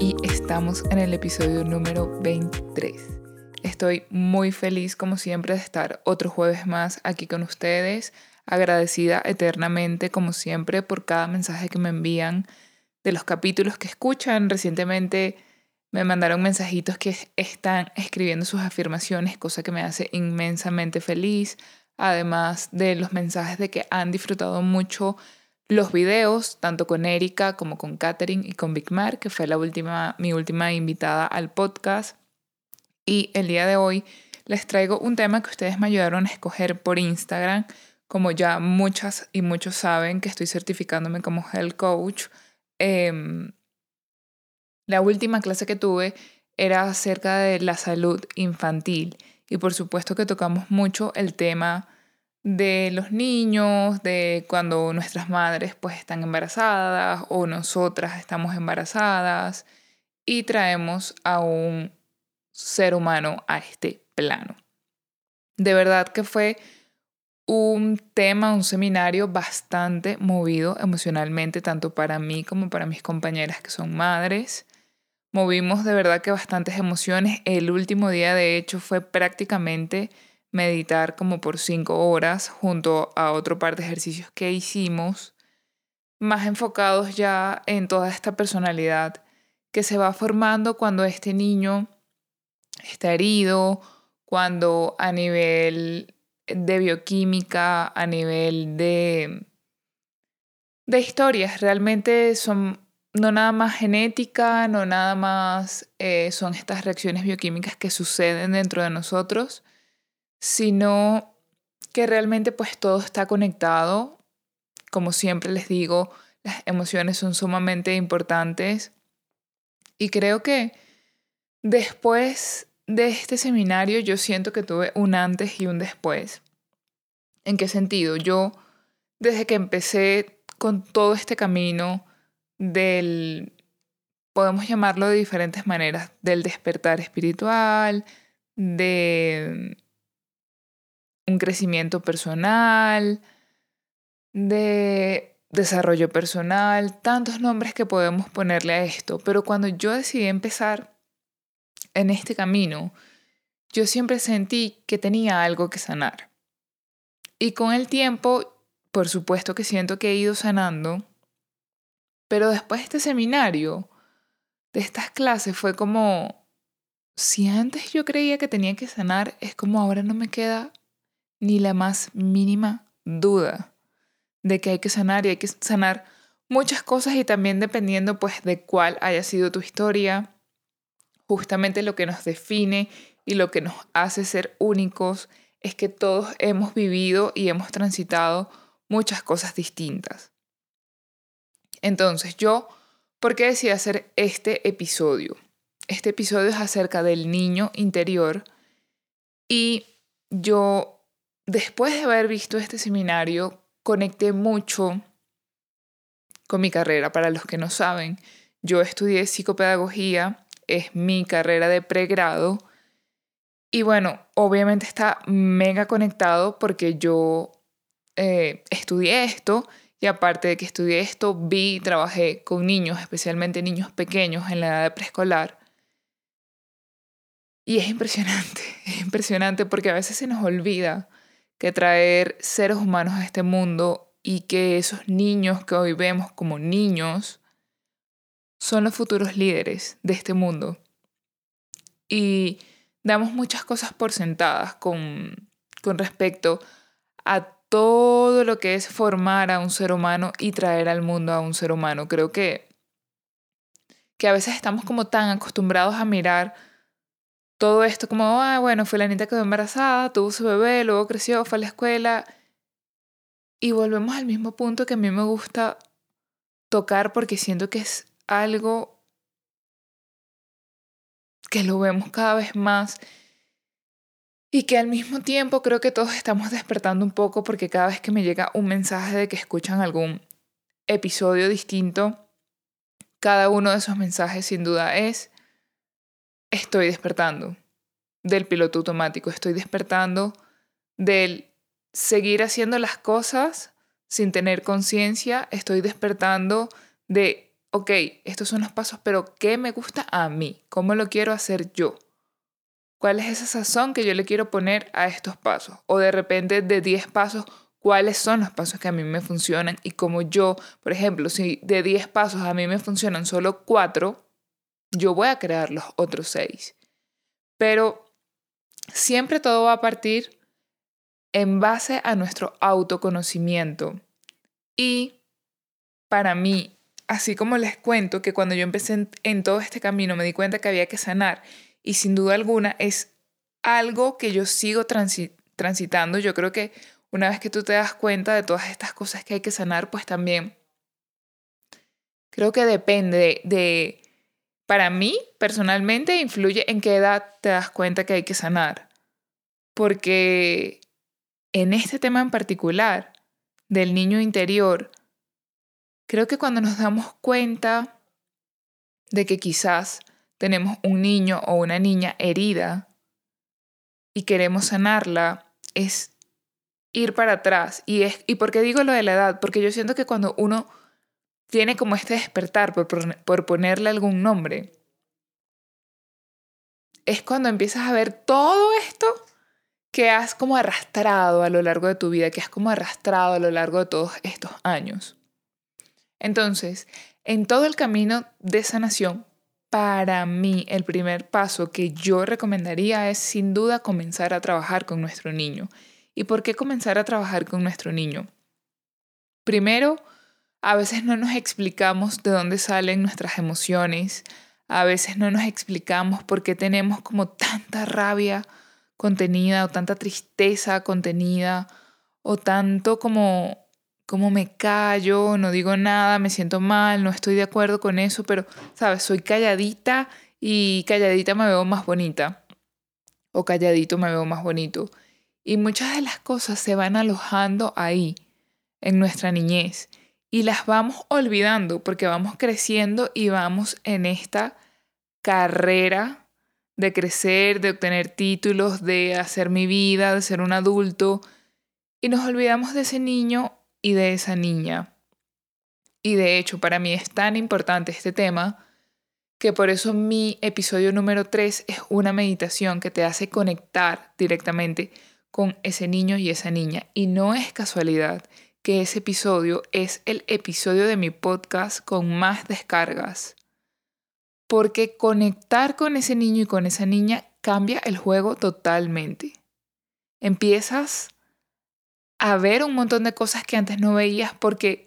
y estamos en el episodio número 23. Estoy muy feliz como siempre de estar otro jueves más aquí con ustedes, agradecida eternamente como siempre por cada mensaje que me envían de los capítulos que escuchan. Recientemente me mandaron mensajitos que están escribiendo sus afirmaciones, cosa que me hace inmensamente feliz, además de los mensajes de que han disfrutado mucho los videos, tanto con Erika como con Katherine y con Big Mar, que fue la última, mi última invitada al podcast. Y el día de hoy les traigo un tema que ustedes me ayudaron a escoger por Instagram. Como ya muchas y muchos saben que estoy certificándome como health coach, em, la última clase que tuve era acerca de la salud infantil y por supuesto que tocamos mucho el tema de los niños, de cuando nuestras madres pues están embarazadas o nosotras estamos embarazadas y traemos a un ser humano a este plano. De verdad que fue un tema, un seminario bastante movido emocionalmente, tanto para mí como para mis compañeras que son madres. Movimos de verdad que bastantes emociones. El último día, de hecho, fue prácticamente meditar como por cinco horas junto a otro par de ejercicios que hicimos, más enfocados ya en toda esta personalidad que se va formando cuando este niño está herido, cuando a nivel de bioquímica, a nivel de, de historias, realmente son no nada más genética, no nada más eh, son estas reacciones bioquímicas que suceden dentro de nosotros, sino que realmente pues todo está conectado. Como siempre les digo, las emociones son sumamente importantes y creo que después de este seminario yo siento que tuve un antes y un después. ¿En qué sentido? Yo, desde que empecé con todo este camino del, podemos llamarlo de diferentes maneras, del despertar espiritual, de un crecimiento personal, de desarrollo personal, tantos nombres que podemos ponerle a esto. Pero cuando yo decidí empezar en este camino, yo siempre sentí que tenía algo que sanar. Y con el tiempo, por supuesto que siento que he ido sanando, pero después de este seminario, de estas clases, fue como, si antes yo creía que tenía que sanar, es como ahora no me queda ni la más mínima duda de que hay que sanar y hay que sanar muchas cosas y también dependiendo pues de cuál haya sido tu historia, justamente lo que nos define y lo que nos hace ser únicos es que todos hemos vivido y hemos transitado muchas cosas distintas. Entonces yo, ¿por qué decidí hacer este episodio? Este episodio es acerca del niño interior y yo después de haber visto este seminario, conecté mucho con mi carrera. Para los que no saben, yo estudié psicopedagogía, es mi carrera de pregrado. Y bueno, obviamente está mega conectado porque yo eh, estudié esto y aparte de que estudié esto, vi y trabajé con niños, especialmente niños pequeños en la edad de preescolar. Y es impresionante, es impresionante porque a veces se nos olvida que traer seres humanos a este mundo y que esos niños que hoy vemos como niños son los futuros líderes de este mundo. Y damos muchas cosas por sentadas con, con respecto a todo lo que es formar a un ser humano y traer al mundo a un ser humano. Creo que, que a veces estamos como tan acostumbrados a mirar todo esto como, ah, bueno, fue la niña que quedó embarazada, tuvo su bebé, luego creció, fue a la escuela. Y volvemos al mismo punto que a mí me gusta tocar porque siento que es algo que lo vemos cada vez más y que al mismo tiempo creo que todos estamos despertando un poco porque cada vez que me llega un mensaje de que escuchan algún episodio distinto, cada uno de esos mensajes sin duda es estoy despertando del piloto automático, estoy despertando del seguir haciendo las cosas sin tener conciencia, estoy despertando de ok, estos son los pasos, pero ¿qué me gusta a mí? ¿Cómo lo quiero hacer yo? ¿Cuál es esa sazón que yo le quiero poner a estos pasos? O de repente de 10 pasos, ¿cuáles son los pasos que a mí me funcionan? Y como yo, por ejemplo, si de 10 pasos a mí me funcionan solo 4, yo voy a crear los otros 6. Pero siempre todo va a partir en base a nuestro autoconocimiento. Y para mí, así como les cuento que cuando yo empecé en, todo este camino me di cuenta que había que sanar y sin duda alguna es algo que yo sigo transitando. Yo creo que una vez que tú te das cuenta de todas estas cosas que hay que sanar, pues también creo que depende de, para mí personalmente influye en qué edad te das cuenta que hay que sanar. Porque en este tema en particular del niño interior, creo que cuando nos damos cuenta de que quizás tenemos un niño o una niña herida y queremos sanarla, es ir para atrás. Y, es, ¿Y por qué digo lo de la edad? Porque yo siento que cuando uno tiene como este despertar, por, por ponerle algún nombre, es cuando empiezas a ver todo esto que has como arrastrado a lo largo de tu vida, que has como arrastrado a lo largo de todos estos años. Entonces, en todo el camino de sanación, para mí el primer paso que yo recomendaría es sin duda comenzar a trabajar con nuestro niño. ¿Y por qué comenzar a trabajar con nuestro niño? Primero, a veces no nos explicamos de dónde salen nuestras emociones, a veces no nos explicamos por qué tenemos como tanta rabia contenida o tanta tristeza contenida o tanto como como me callo, no digo nada, me siento mal, no estoy de acuerdo con eso, pero, ¿sabes? Soy calladita y calladita me veo más bonita. O calladito me veo más bonito. Y muchas de las cosas se van alojando ahí, en nuestra niñez. Y las vamos olvidando porque vamos creciendo y vamos en esta carrera de crecer, de obtener títulos, de hacer mi vida, de ser un adulto. Y nos olvidamos de ese niño y de esa niña. Y de hecho, para mí es tan importante este tema que por eso mi episodio número 3 es una meditación que te hace conectar directamente con ese niño y esa niña. Y no es casualidad que ese episodio es el episodio de mi podcast con más descargas. Porque conectar con ese niño y con esa niña cambia el juego totalmente. Empiezas a ver un montón de cosas que antes no veías porque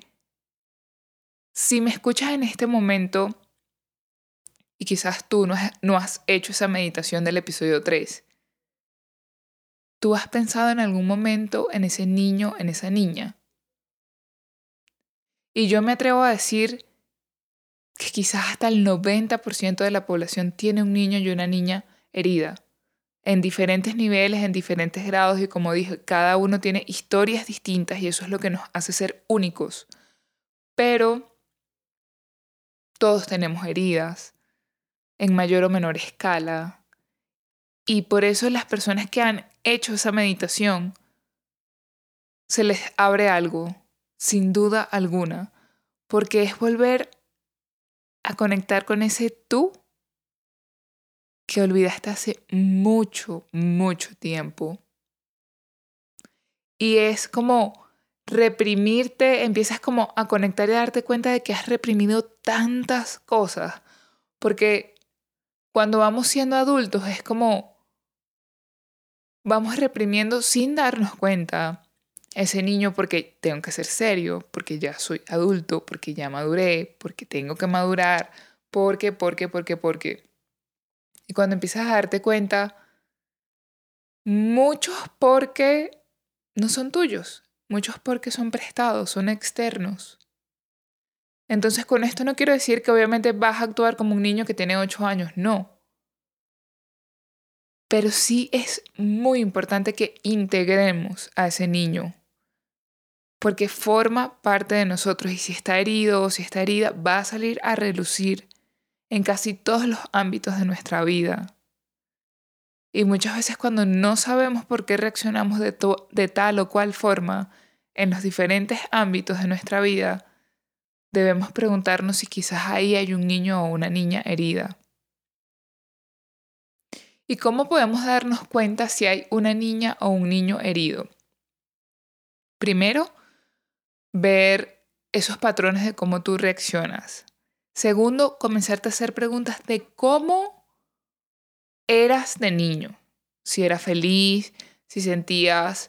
si me escuchas en este momento y quizás tú no has, no has hecho esa meditación del episodio 3, tú has pensado en algún momento en ese niño, en esa niña. Y yo me atrevo a decir que quizás hasta el 90% de la población tiene un niño y una niña herida en diferentes niveles, en diferentes grados y como dije, cada uno tiene historias distintas y eso es lo que nos hace ser únicos. Pero todos tenemos heridas en mayor o menor escala y por eso las personas que han hecho esa meditación se les abre algo, sin duda alguna, porque es volver a conectar con ese tú que olvidaste hace mucho, mucho tiempo. Y es como reprimirte, empiezas como a conectar y a darte cuenta de que has reprimido tantas cosas. Porque cuando vamos siendo adultos es como vamos reprimiendo sin darnos cuenta ese niño porque tengo que ser serio, porque ya soy adulto, porque ya maduré, porque tengo que madurar, porque, porque, porque, porque. Y cuando empiezas a darte cuenta, muchos porque no son tuyos, muchos porque son prestados, son externos. Entonces con esto no quiero decir que obviamente vas a actuar como un niño que tiene 8 años, no. Pero sí es muy importante que integremos a ese niño, porque forma parte de nosotros y si está herido o si está herida, va a salir a relucir en casi todos los ámbitos de nuestra vida. Y muchas veces cuando no sabemos por qué reaccionamos de, tal o cual forma en los diferentes ámbitos de nuestra vida, debemos preguntarnos si quizás ahí hay un niño o una niña herida. ¿Y cómo podemos darnos cuenta si hay una niña o un niño herido? Primero, ver esos patrones de cómo tú reaccionas. Segundo, comenzarte a hacer preguntas de cómo eras de niño. Si eras feliz, si sentías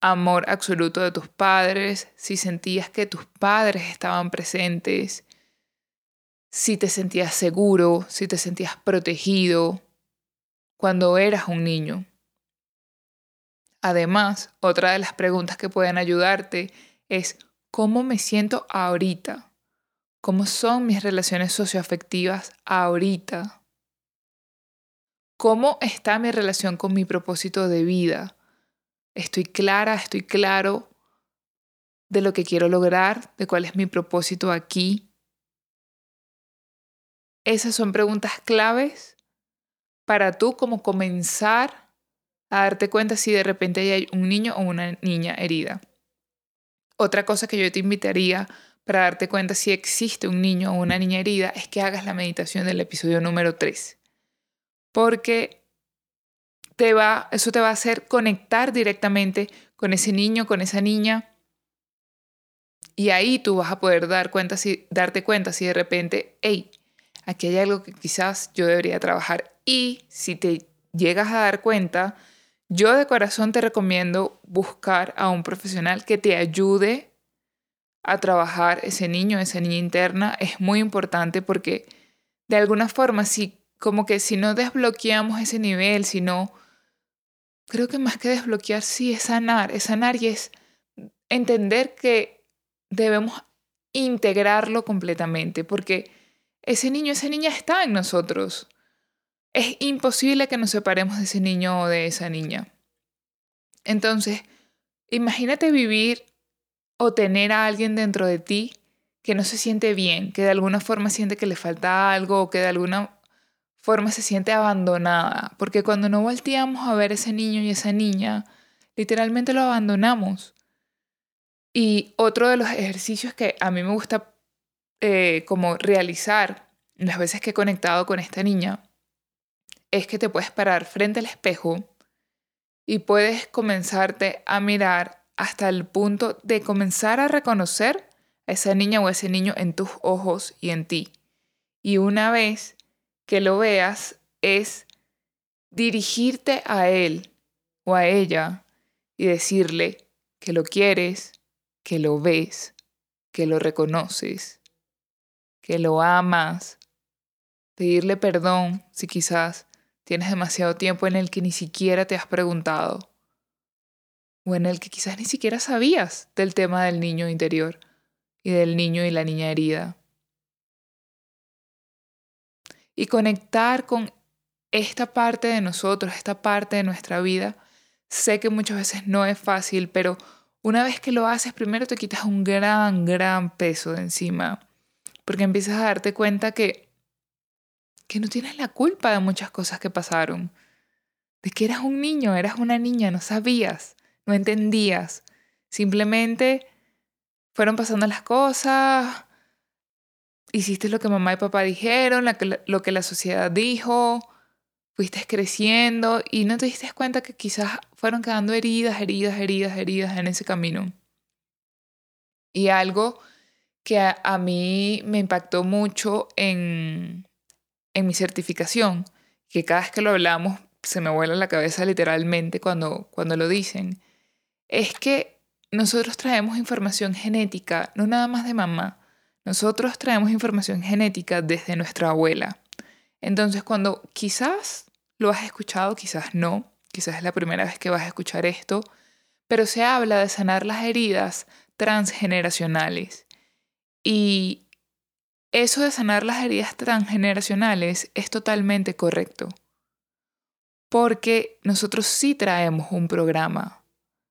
amor absoluto de tus padres, si sentías que tus padres estaban presentes, si te sentías seguro, si te sentías protegido cuando eras un niño. Además, otra de las preguntas que pueden ayudarte es ¿cómo me siento ahorita? ¿Cómo son mis relaciones socioafectivas ahorita? ¿Cómo está mi relación con mi propósito de vida? Estoy clara, estoy claro de lo que quiero lograr, de cuál es mi propósito aquí. Esas son preguntas claves para tú como comenzar a darte cuenta si de repente hay un niño o una niña herida. Otra cosa que yo te invitaría para darte cuenta si existe un niño o una niña herida es que hagas la meditación del episodio número 3. Porque te va, eso te va a hacer conectar directamente con ese niño, con esa niña. Y ahí tú vas a poder dar cuenta, si, darte cuenta si de repente, hey, aquí hay algo que quizás yo debería trabajar. Y si te llegas a dar cuenta, yo de corazón te recomiendo buscar a un profesional que te ayude a trabajar ese niño, esa niña interna. Es muy importante porque de alguna forma, si como que si no desbloqueamos ese nivel, si no creo que más que desbloquear, sí, es sanar, es sanar y es entender que debemos integrarlo completamente, porque ese niño, esa niña está en nosotros. Es imposible que nos separemos de ese niño o de esa niña. Entonces, imagínate vivir o tener a alguien dentro de ti que no se siente bien, que de alguna forma siente que le falta algo o que de alguna forma se siente abandonada, porque cuando no volteamos a ver ese niño y esa niña, literalmente lo abandonamos. Y otro de los ejercicios que a mí me gusta eh, como realizar las veces que he conectado con esta niña es que te puedes parar frente al espejo y puedes comenzarte a mirar hasta el punto de comenzar a reconocer a esa niña o ese niño en tus ojos y en ti. Y una vez que lo veas es dirigirte a él o a ella y decirle que lo quieres, que lo ves, que lo reconoces, que lo amas, pedirle perdón si quizás tienes demasiado tiempo en el que ni siquiera te has preguntado o en el que quizás ni siquiera sabías del tema del niño interior y del niño y la niña herida y conectar con esta parte de nosotros, esta parte de nuestra vida. Sé que muchas veces no es fácil, pero una vez que lo haces, primero te quitas un gran, gran peso de encima, porque empiezas a darte cuenta que, que no tienes la culpa de muchas cosas que pasaron, de que eras un niño, eras una niña, no sabías, no entendías, simplemente fueron pasando las cosas, hiciste lo que mamá y papá dijeron, lo que la sociedad dijo, fuiste creciendo y no te diste cuenta que quizás fueron quedando heridas, heridas, heridas, heridas en ese camino. Y algo que a, mí me impactó mucho en, en mi certificación, que cada vez que lo hablamos se me vuela la cabeza literalmente cuando, cuando lo dicen, es que nosotros traemos información genética, no nada más de mamá, nosotros traemos información genética desde nuestra abuela. Entonces, cuando quizás lo has escuchado, quizás no, quizás es la primera vez que vas a escuchar esto, pero se habla de sanar las heridas transgeneracionales. Y eso de sanar las heridas transgeneracionales es totalmente correcto. Porque nosotros sí traemos un programa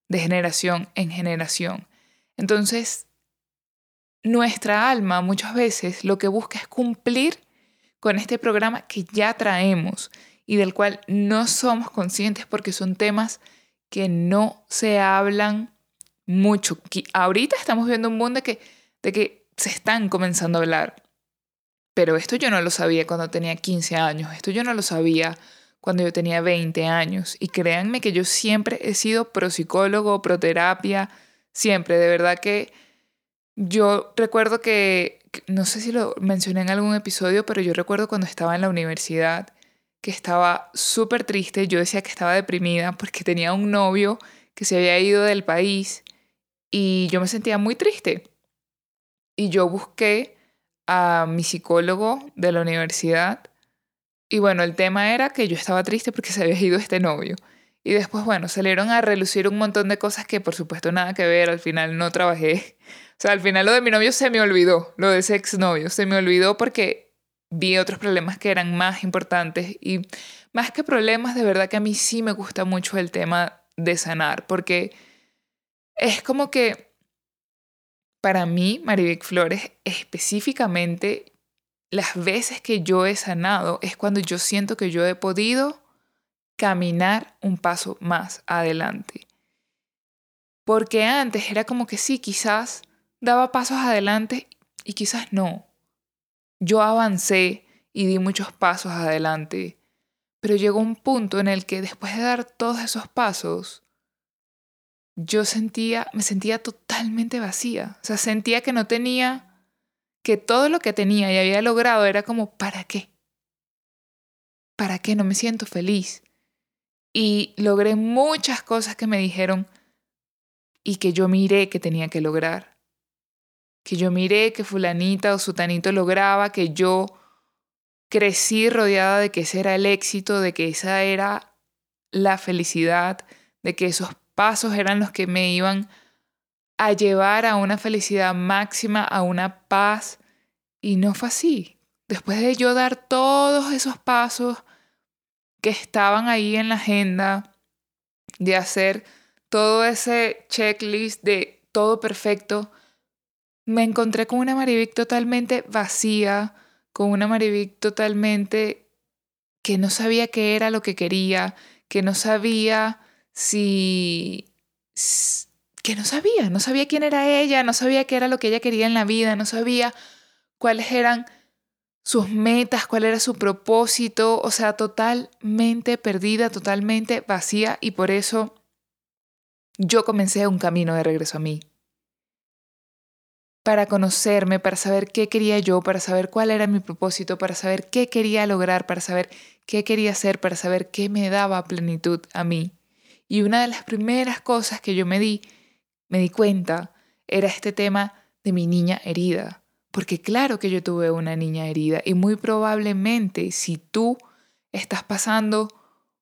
de generación en generación. Entonces, nuestra alma muchas veces lo que busca es cumplir con este programa que ya traemos y del cual no somos conscientes porque son temas que no se hablan mucho. Ahorita estamos viendo un mundo de que, de que se están comenzando a hablar. Pero esto yo no lo sabía cuando tenía 15 años, esto yo no lo sabía cuando yo tenía 20 años. Y créanme que yo siempre he sido pro psicólogo, pro terapia, siempre, de verdad que yo recuerdo que, no sé si lo mencioné en algún episodio, pero yo recuerdo cuando estaba en la universidad que estaba súper triste, yo decía que estaba deprimida porque tenía un novio que se había ido del país y yo me sentía muy triste. Y yo busqué a mi psicólogo de la universidad y bueno, el tema era que yo estaba triste porque se había ido este novio. Y después, bueno, salieron a relucir un montón de cosas que por supuesto nada que ver, al final no trabajé. O sea, al final lo de mi novio se me olvidó, lo de ese exnovio, se me olvidó porque vi otros problemas que eran más importantes y más que problemas, de verdad que a mí sí me gusta mucho el tema de sanar, porque es como que para mí, Marivic Flores, específicamente, las veces que yo he sanado es cuando yo siento que yo he podido caminar un paso más adelante. Porque antes era como que sí, quizás daba pasos adelante y quizás no. Yo avancé y di muchos pasos adelante, pero llegó un punto en el que después de dar todos esos pasos, yo sentía, me sentía totalmente vacía. O sea, sentía que no tenía, que todo lo que tenía y había logrado era como, ¿para qué? ¿Para qué? No me siento feliz. Y logré muchas cosas que me dijeron y que yo miré que tenía que lograr. Que yo miré que fulanita o sutanito lograba, que yo crecí rodeada de que ese era el éxito, de que esa era la felicidad, de que esos pasos eran los que me iban a llevar a una felicidad máxima, a una paz. Y no fue así. Después de yo dar todos esos pasos que estaban ahí en la agenda, de hacer todo ese checklist de todo perfecto, me encontré con una Marivic totalmente vacía, con una Marivic totalmente que no sabía qué era lo que quería, que no sabía si... que no sabía, no sabía quién era ella, no sabía qué era lo que ella quería en la vida, no sabía cuáles eran sus metas, cuál era su propósito, o sea, totalmente perdida, totalmente vacía y por eso yo comencé un camino de regreso a mí. Para conocerme, para saber qué quería yo, para saber cuál era mi propósito, para saber qué quería lograr, para saber qué quería hacer, para saber qué me daba plenitud a mí. Y una de las primeras cosas que yo me di, me di cuenta, era este tema de mi niña herida. Porque claro que yo tuve una niña herida y muy probablemente si tú estás pasando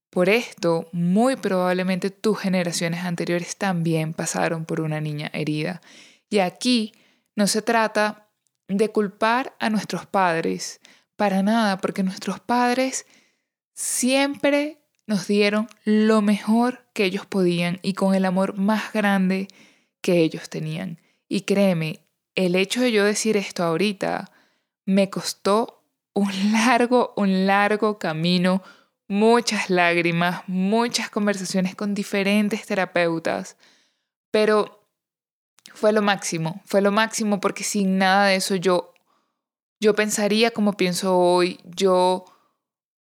por esto, muy probablemente tus generaciones anteriores también pasaron por una niña herida. Y aquí no se trata de culpar a nuestros padres, para nada, porque nuestros padres siempre nos dieron lo mejor que ellos podían y con el amor más grande que ellos tenían. Y créeme, el hecho de yo decir esto ahorita me costó un largo, un largo camino, muchas lágrimas, muchas conversaciones con diferentes terapeutas, pero fue lo máximo, fue lo máximo porque sin nada de eso yo yo pensaría como pienso hoy, yo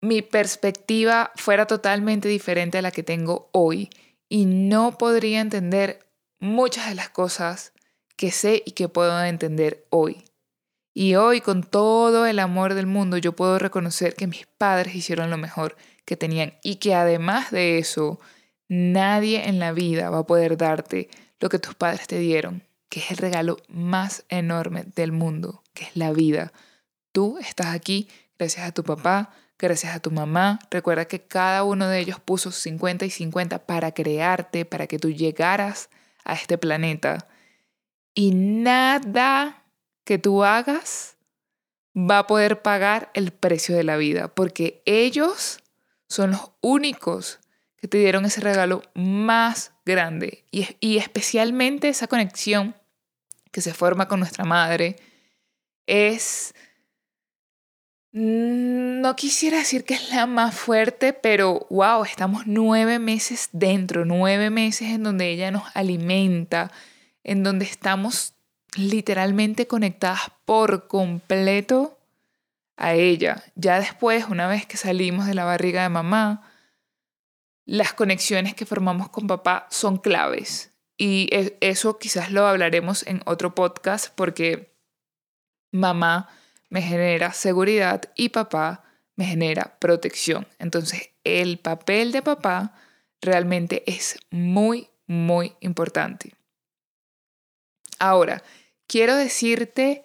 mi perspectiva fuera totalmente diferente a la que tengo hoy y no podría entender muchas de las cosas que sé y que puedo entender hoy. Y hoy, con todo el amor del mundo, yo puedo reconocer que mis padres hicieron lo mejor que tenían y que además de eso, nadie en la vida va a poder darte lo que tus padres te dieron, que es el regalo más enorme del mundo, que es la vida. Tú estás aquí gracias a tu papá, gracias a tu mamá. Recuerda que cada uno de ellos puso 50 y 50 para crearte, para que tú llegaras a este planeta. Y nada que tú hagas va a poder pagar el precio de la vida, porque ellos son los únicos que te dieron ese regalo más grande. Y, especialmente esa conexión que se forma con nuestra madre es no quisiera decir que es la más fuerte, pero wow, estamos nueve meses dentro, nueve meses en donde ella nos alimenta, en donde estamos literalmente conectadas por completo a ella. Ya después, una vez que salimos de la barriga de mamá, las conexiones que formamos con papá son claves. Y e, eso quizás lo hablaremos en otro podcast porque mamá me genera seguridad y papá me genera protección. Entonces, el papel de papá realmente es muy, muy importante. Ahora, quiero decirte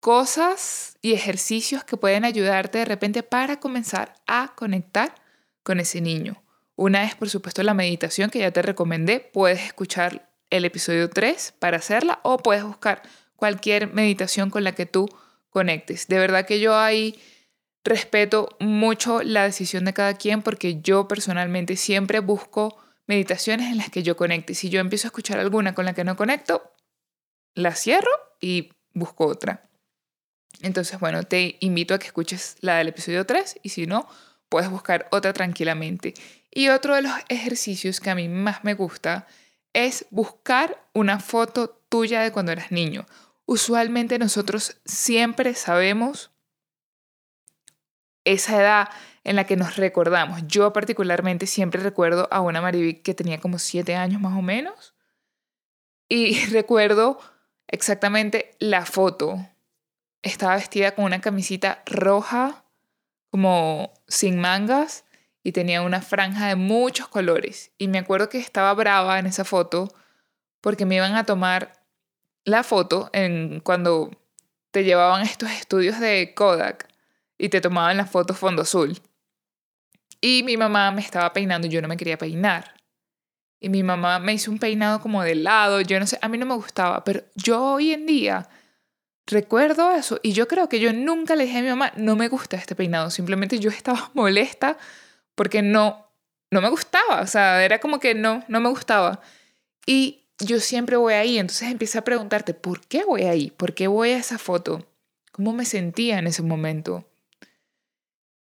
cosas y ejercicios que pueden ayudarte de repente para comenzar a conectar con ese niño. Una es, por supuesto, la meditación que ya te recomendé. Puedes escuchar el episodio 3 para hacerla o puedes buscar cualquier meditación con la que tú conectes. De verdad que yo ahí respeto mucho la decisión de cada quien porque yo personalmente siempre busco meditaciones en las que yo conecte. Si yo empiezo a escuchar alguna con la que no conecto, la cierro y busco otra. Entonces, bueno, te invito a que escuches la del episodio 3 y si no, puedes buscar otra tranquilamente. Y otro de los ejercicios que a mí más me gusta es buscar una foto tuya de cuando eras niño. Usualmente nosotros siempre sabemos esa edad en la que nos recordamos. Yo particularmente siempre recuerdo a una Mariví que tenía como siete años más o menos. Y recuerdo exactamente la foto. Estaba vestida con una camisita roja, como sin mangas, y tenía una franja de muchos colores. Y me acuerdo que estaba brava en esa foto porque me iban a tomar la foto en cuando te llevaban estos estudios de Kodak y te tomaban la foto fondo azul. Y mi mamá me estaba peinando y yo no me quería peinar. Y mi mamá me hizo un peinado como de lado, yo no sé, a mí no me gustaba, pero yo hoy en día recuerdo eso y yo creo que yo nunca le dije a mi mamá, no me gusta este peinado, simplemente yo estaba molesta porque no, no me gustaba, o sea, era como que no, no me gustaba. Y yo siempre voy ahí, entonces empecé a preguntarte, ¿por qué voy ahí? ¿Por qué voy a esa foto? ¿Cómo me sentía en ese momento?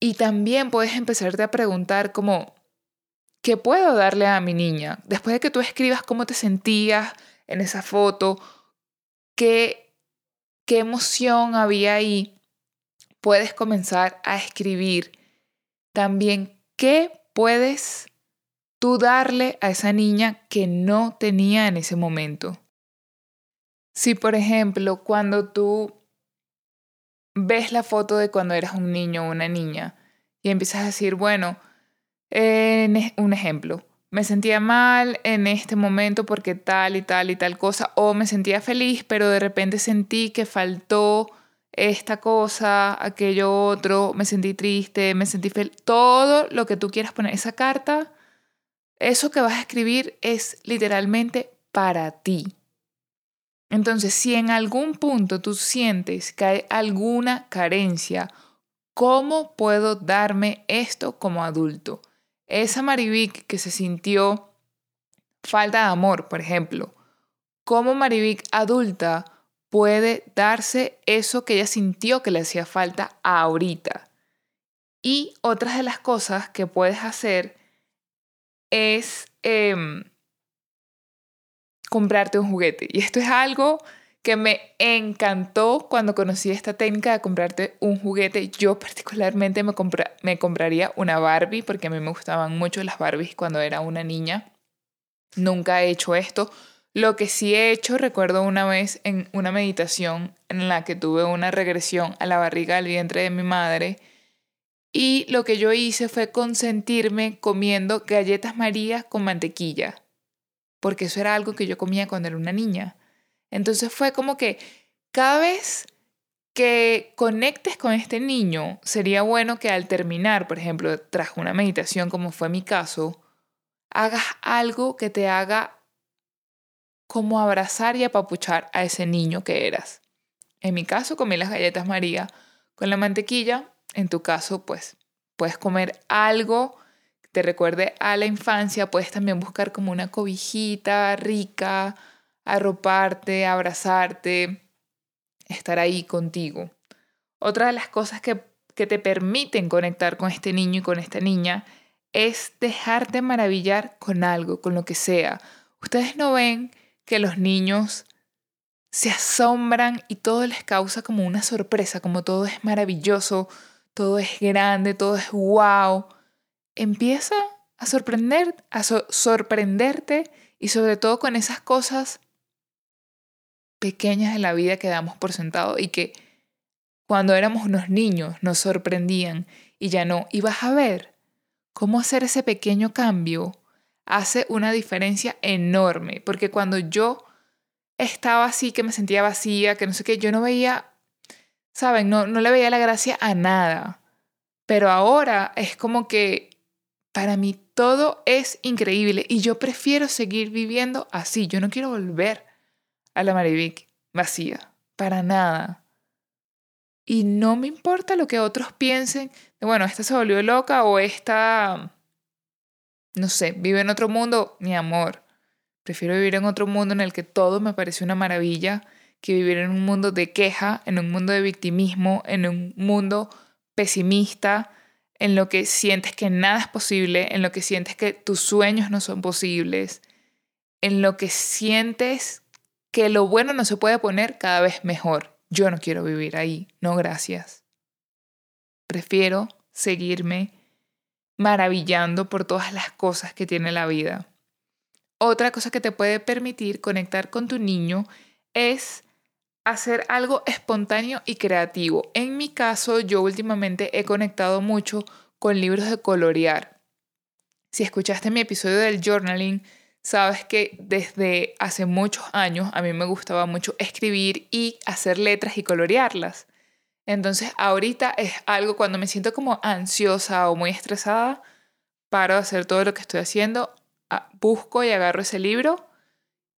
Y también puedes empezarte a preguntar como, ¿qué puedo darle a mi niña? Después de que tú escribas cómo te sentías en esa foto, qué, qué emoción había ahí, puedes comenzar a escribir también ¿Qué puedes tú darle a esa niña que no tenía en ese momento? Si, por ejemplo, cuando tú ves la foto de cuando eras un niño o una niña y empiezas a decir, bueno, un ejemplo, me sentía mal en este momento porque tal y tal y tal cosa, o me sentía feliz, pero de repente sentí que faltó esta cosa, aquello otro, me sentí triste, me sentí feliz, todo lo que tú quieras poner, esa carta, eso que vas a escribir es literalmente para ti. Entonces, si en algún punto tú sientes que hay alguna carencia, ¿cómo puedo darme esto como adulto? Esa Marivic que se sintió falta de amor, por ejemplo, ¿cómo Marivic adulta puede darse eso que ella sintió que le hacía falta ahorita. Y otras de las cosas que puedes hacer es em, comprarte un juguete. Y esto es algo que me encantó cuando conocí esta técnica de comprarte un juguete. Yo particularmente me, me compraría una Barbie porque a mí me gustaban mucho las Barbies cuando era una niña. Nunca he hecho esto lo que sí he hecho, recuerdo una vez en una meditación en la que tuve una regresión a la barriga del vientre de mi madre y lo que yo hice fue consentirme comiendo galletas María con mantequilla, porque eso era algo que yo comía cuando era una niña. Entonces fue como que cada vez que conectes con este niño, sería bueno que al terminar, por ejemplo, tras una meditación como fue mi caso, hagas algo que te haga como abrazar y apapuchar a ese niño que eras. En mi caso comí las galletas María con la mantequilla, en tu caso pues puedes comer algo que te recuerde a la infancia, puedes también buscar como una cobijita rica, arroparte, abrazarte, estar ahí contigo. Otra de las cosas que, que te permiten conectar con este niño y con esta niña es dejarte maravillar con algo, con lo que sea. Ustedes no ven que los niños se asombran y todo les causa como una sorpresa, como todo es maravilloso, todo es grande, todo es wow. Empieza a sorprender, a sorprenderte y sobre todo con esas cosas pequeñas de la vida que damos por sentado y que cuando éramos unos niños nos sorprendían y ya no. Y vas a ver cómo hacer ese pequeño cambio hace una diferencia enorme, porque cuando yo estaba así, que me sentía vacía, que no sé qué, yo no veía, ¿saben? No, no le veía la gracia a nada. Pero ahora es como que para mí todo es increíble y yo prefiero seguir viviendo así. Yo no quiero volver a la Marivic vacía, para nada. Y no me importa lo que otros piensen bueno, esta se volvió loca o esta, no sé, vive en otro mundo, mi amor. Prefiero vivir en otro mundo en el que todo me parece una maravilla que vivir en un mundo de queja, en un mundo de victimismo, en un mundo pesimista, en lo que sientes que nada es posible, en lo que sientes que tus sueños no son posibles, en lo que sientes que lo bueno no se puede poner cada vez mejor. Yo no quiero vivir ahí, no gracias. Prefiero seguirme maravillando por todas las cosas que tiene la vida. Otra cosa que te puede permitir conectar con tu niño es hacer algo espontáneo y creativo. En mi caso, yo últimamente he conectado mucho con libros de colorear. Si escuchaste mi episodio del journaling, sabes que desde hace muchos años a mí me gustaba mucho escribir y hacer letras y colorearlas. Entonces ahorita es algo cuando me siento como ansiosa o muy estresada, paro de hacer todo lo que estoy haciendo, busco y agarro ese libro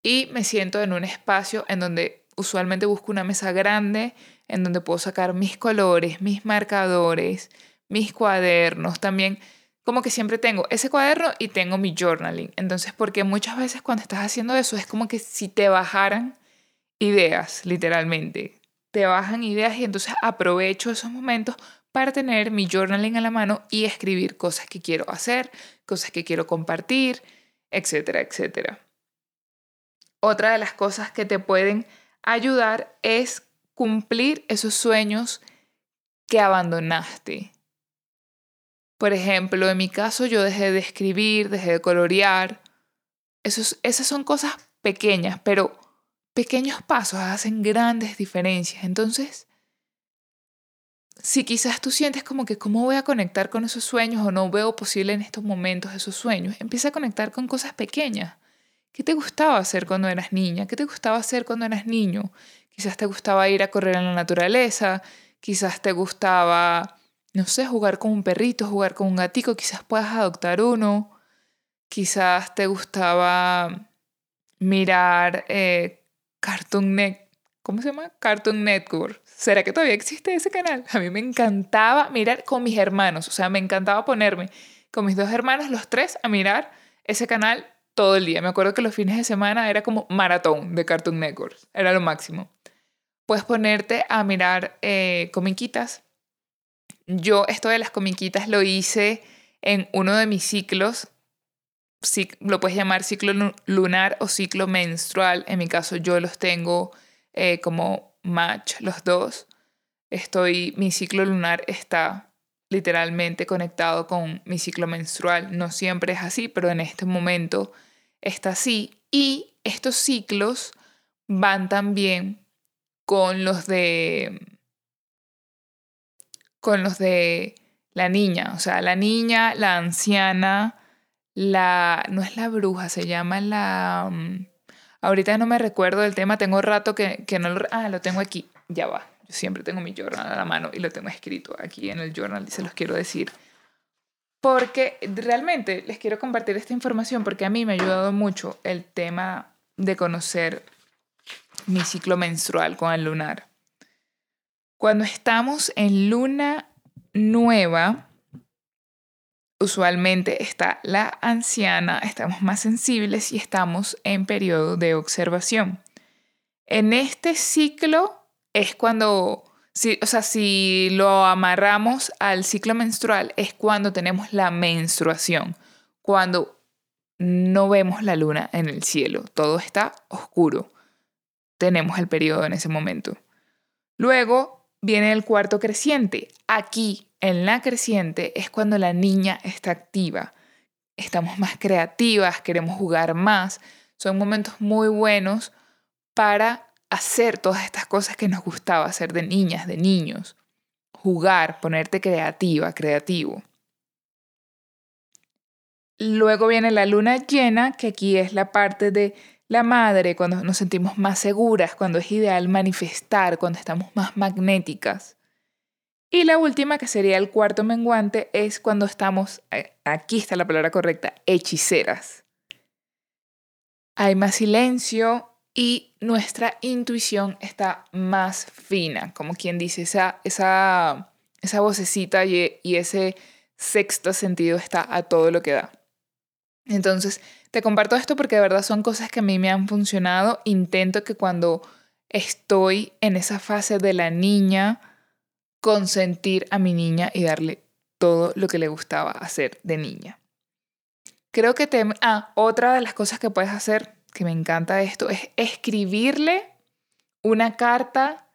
y me siento en un espacio en donde usualmente busco una mesa grande en donde puedo sacar mis colores, mis marcadores, mis cuadernos, también como que siempre tengo ese cuaderno y tengo mi journaling. Entonces, porque muchas veces cuando estás haciendo eso es como que si te bajaran ideas, literalmente, te bajan ideas y entonces aprovecho esos momentos para tener mi journaling a la mano y escribir cosas que quiero hacer, cosas que quiero compartir, etcétera, etcétera. Otra de las cosas que te pueden ayudar es cumplir esos sueños que abandonaste. Por ejemplo, en mi caso yo dejé de escribir, dejé de colorear. Esos, esas son cosas pequeñas, pero pequeños pasos hacen grandes diferencias. Entonces, si quizás tú sientes como que cómo voy a conectar con esos sueños o no veo posible en estos momentos esos sueños, empieza a conectar con cosas pequeñas. ¿Qué te gustaba hacer cuando eras niña? ¿Qué te gustaba hacer cuando eras niño? Quizás te gustaba ir a correr en la naturaleza, quizás te gustaba, no sé, jugar con un perrito, jugar con un gatico, quizás puedas adoptar uno, quizás te gustaba mirar eh, Cartoon Network, ¿cómo se llama? Cartoon Network. ¿Será que todavía existe ese canal? A mí me encantaba mirar con mis hermanos, o sea, me encantaba ponerme con mis dos hermanos, los tres, a mirar ese canal todo el día. Me acuerdo que los fines de semana era como maratón de Cartoon Network, era lo máximo. Puedes ponerte a mirar eh, comiquitas. Yo esto de las comiquitas lo hice en uno de mis ciclos, lo puedes llamar ciclo lunar o ciclo menstrual. En mi caso yo los tengo eh, como match los dos. Estoy, mi ciclo lunar está literalmente conectado con mi ciclo menstrual. No siempre es así, pero en este momento está así. Y estos ciclos van también con los de con los de la niña, o sea, la niña, la anciana, la no es la bruja, se llama la mm, ahorita no me recuerdo del tema, tengo rato que, que no lo ah, lo tengo aquí, ya va. Yo siempre tengo mi journal a la mano y lo tengo escrito aquí en el journal y se los quiero decir porque realmente les quiero compartir esta información porque a mí me ha ayudado mucho el tema de conocer mi ciclo menstrual con el lunar. Cuando estamos en luna nueva, usualmente está la anciana, estamos más sensibles y estamos en periodo de observación. En este ciclo es cuando o sea, si lo amarramos al ciclo menstrual es cuando tenemos la menstruación, cuando no vemos la luna en el cielo, todo está oscuro. tenemos el periodo en ese momento. Luego viene el cuarto creciente. Aquí, en la creciente, es cuando la niña está activa. Estamos más creativas, queremos jugar más. Son momentos muy buenos para hacer todas estas cosas que nos gustaba hacer de niñas, de niños. Jugar, ponerte creativa, creativo. Luego viene la luna llena, que aquí es la parte de la madre, cuando nos sentimos más seguras, cuando es ideal manifestar, cuando estamos más magnéticas. Y la última, que sería el cuarto menguante, es cuando estamos, eh, aquí está la palabra correcta, hechiceras. Hay más silencio y nuestra intuición está más fina, como quien dice, esa, esa, esa vocecita y, ese sexto sentido está a todo lo que da. Entonces, te comparto esto porque de verdad son cosas que a mí me han funcionado. Intento que cuando estoy en esa fase de la niña, consentir a mi niña y darle todo lo que le gustaba hacer de niña. Creo que te... Ah, otra de las cosas que puedes hacer, que me encanta esto, es escribirle una carta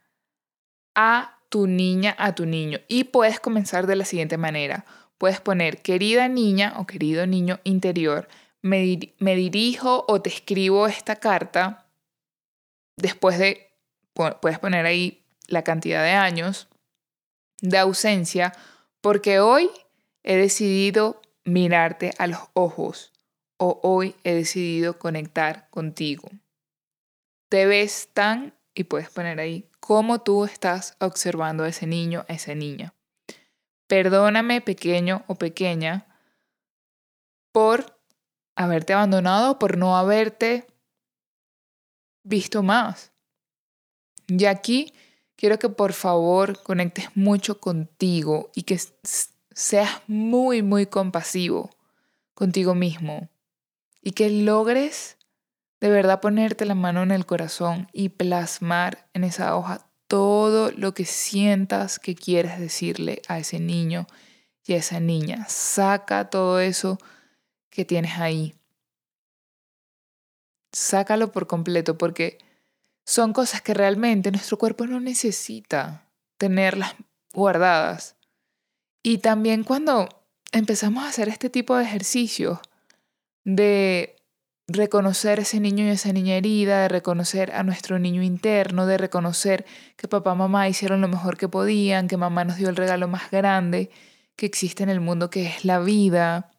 a tu niña, a tu niño. Y puedes comenzar de la siguiente manera. Puedes poner querida niña o querido niño interior, me, dirijo o te escribo esta carta después de, puedes poner ahí la cantidad de años de ausencia, porque hoy he decidido mirarte a los ojos o hoy he decidido conectar contigo. Te ves tan, y puedes poner ahí, cómo tú estás observando a ese niño, a esa niña. Perdóname, pequeño o pequeña, por haberte abandonado, por no haberte visto más. Y aquí quiero que por favor conectes mucho contigo y que seas muy, muy compasivo contigo mismo y que logres de verdad ponerte la mano en el corazón y plasmar en esa hoja todo lo que sientas que quieres decirle a ese niño y a esa niña. Saca todo eso que tienes ahí. Sácalo por completo porque son cosas que realmente nuestro cuerpo no necesita tenerlas guardadas. Y también cuando empezamos a hacer este tipo de ejercicios de reconocer ese niño y esa niña herida, de reconocer a nuestro niño interno, de reconocer que papá y mamá hicieron lo mejor que podían, que mamá nos dio el regalo más grande que existe en el mundo, que es la vida.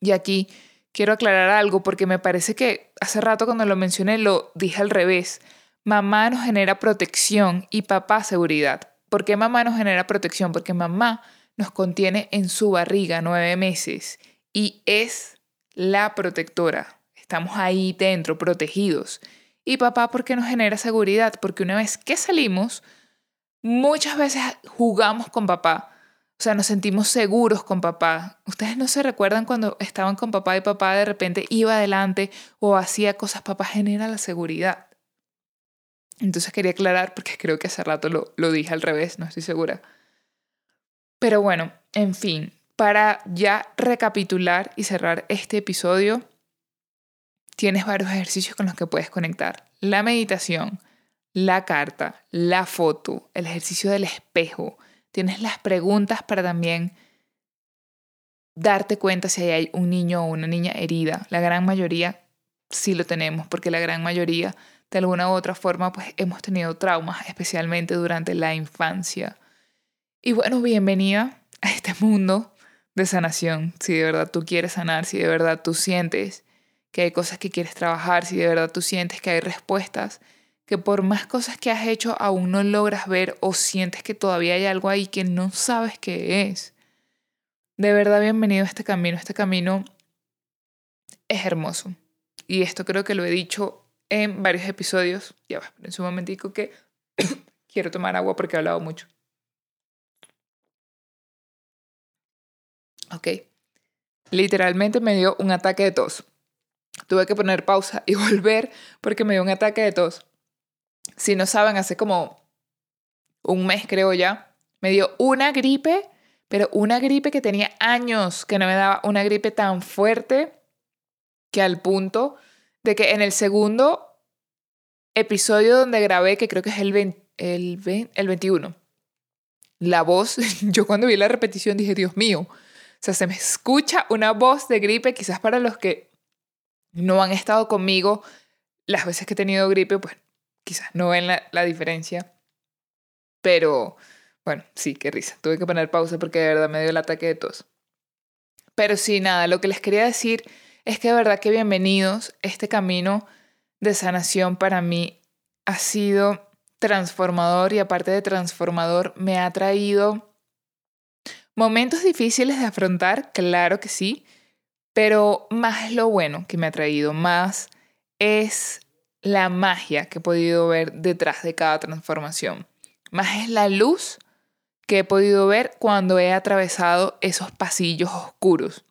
Y aquí quiero aclarar algo porque me parece que hace rato cuando lo mencioné lo dije al revés. Mamá nos genera protección y papá seguridad. ¿Por qué mamá nos genera protección? Porque mamá nos contiene en su barriga nueve meses y es la protectora. Estamos ahí dentro, protegidos. Y papá, ¿por qué nos genera seguridad? Porque una vez que salimos, muchas veces jugamos con papá. O sea, nos sentimos seguros con papá. Ustedes no se recuerdan cuando estaban con papá y papá de repente iba adelante o hacía cosas. Papá genera la seguridad. Entonces quería aclarar porque creo que hace rato lo, lo dije al revés, no estoy segura. Pero bueno, en fin, para ya recapitular y cerrar este episodio, tienes varios ejercicios con los que puedes conectar. La meditación, la carta, la foto, el ejercicio del espejo. Tienes las preguntas para también darte cuenta si hay un niño o una niña herida. La gran mayoría sí lo tenemos, porque la gran mayoría de alguna u otra forma pues hemos tenido traumas, especialmente durante la infancia. Y bueno, bienvenida a este mundo de sanación. Si de verdad tú quieres sanar, si de verdad tú sientes que hay cosas que quieres trabajar, si de verdad tú sientes que hay respuestas, que por más cosas que has hecho aún no logras ver o sientes que todavía hay algo ahí que no sabes qué es. De verdad, bienvenido a este camino. Este camino es hermoso. Y esto creo que lo he dicho en varios episodios. Ya va, en su momentico que quiero tomar agua porque he hablado mucho. Ok. Literalmente me dio un ataque de tos. Tuve que poner pausa y volver porque me dio un ataque de tos. Si no saben, hace como un mes creo ya, me dio una gripe, pero una gripe que tenía años que no me daba una gripe tan fuerte que al punto de que en el segundo episodio donde grabé, que creo que es el, el, el 21. La voz, yo cuando vi la repetición dije, Dios mío, o sea, se me escucha una voz de gripe, quizás para los que no han estado conmigo las veces que he tenido gripe, pues quizás no ven la, la diferencia. Pero, bueno, sí, qué risa. Tuve que poner pausa porque de verdad me dio el ataque de tos. Pero sí, nada, lo que les quería decir es que de verdad que bienvenidos. Este camino de sanación para mí ha sido transformador y aparte de transformador me ha traído momentos difíciles de afrontar, claro que sí, pero más lo bueno que me ha traído, más es la magia que he podido ver detrás de cada transformación, más es la luz que he podido ver cuando he atravesado esos pasillos oscuros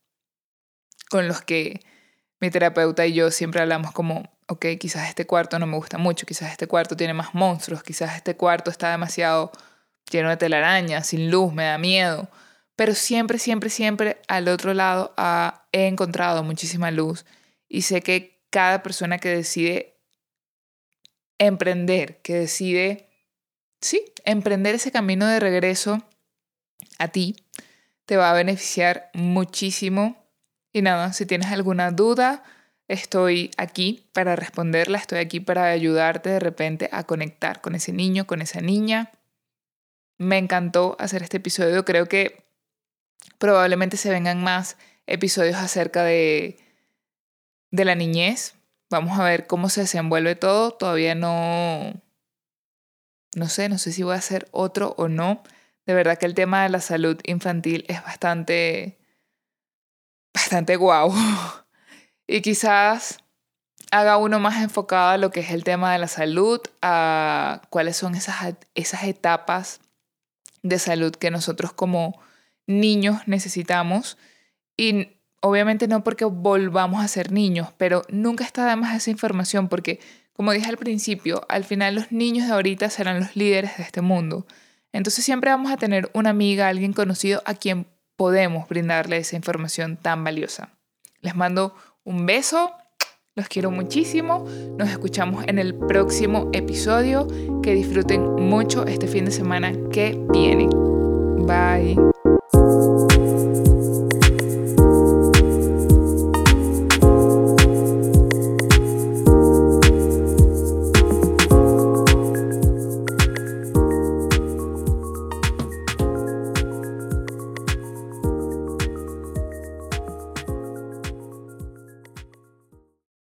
con los que mi terapeuta y yo siempre hablamos como, ok, quizás este cuarto no me gusta mucho, quizás este cuarto tiene más monstruos, quizás este cuarto está demasiado lleno de telarañas, sin luz, me da miedo. Pero siempre, siempre, siempre al otro lado he encontrado muchísima luz y sé que cada persona que decide emprender, que decide, sí, emprender ese camino de regreso a ti, te va a beneficiar muchísimo. Y nada, si tienes alguna duda, Estoy aquí para responderla, estoy aquí para ayudarte de repente a conectar con ese niño, con esa niña. Me encantó hacer este episodio, creo que probablemente se vengan más episodios acerca de, de la niñez. Vamos a ver cómo se desenvuelve todo. Todavía no, no sé, no sé si voy a hacer otro o no. De verdad que el tema de la salud infantil es bastante, bastante guau. Y quizás haga uno más enfocado a lo que es el tema de la salud, a cuáles son esas, esas etapas de salud que nosotros como niños necesitamos. Y obviamente no porque volvamos a ser niños, pero nunca está de más esa información porque, como dije al principio, al final los niños de ahorita serán los líderes de este mundo. Entonces siempre vamos a tener una amiga, alguien conocido a quien podemos brindarle esa información tan valiosa. Les mando un beso, los quiero muchísimo, nos escuchamos en el próximo episodio, que disfruten mucho este fin de semana que viene. Bye. Thank you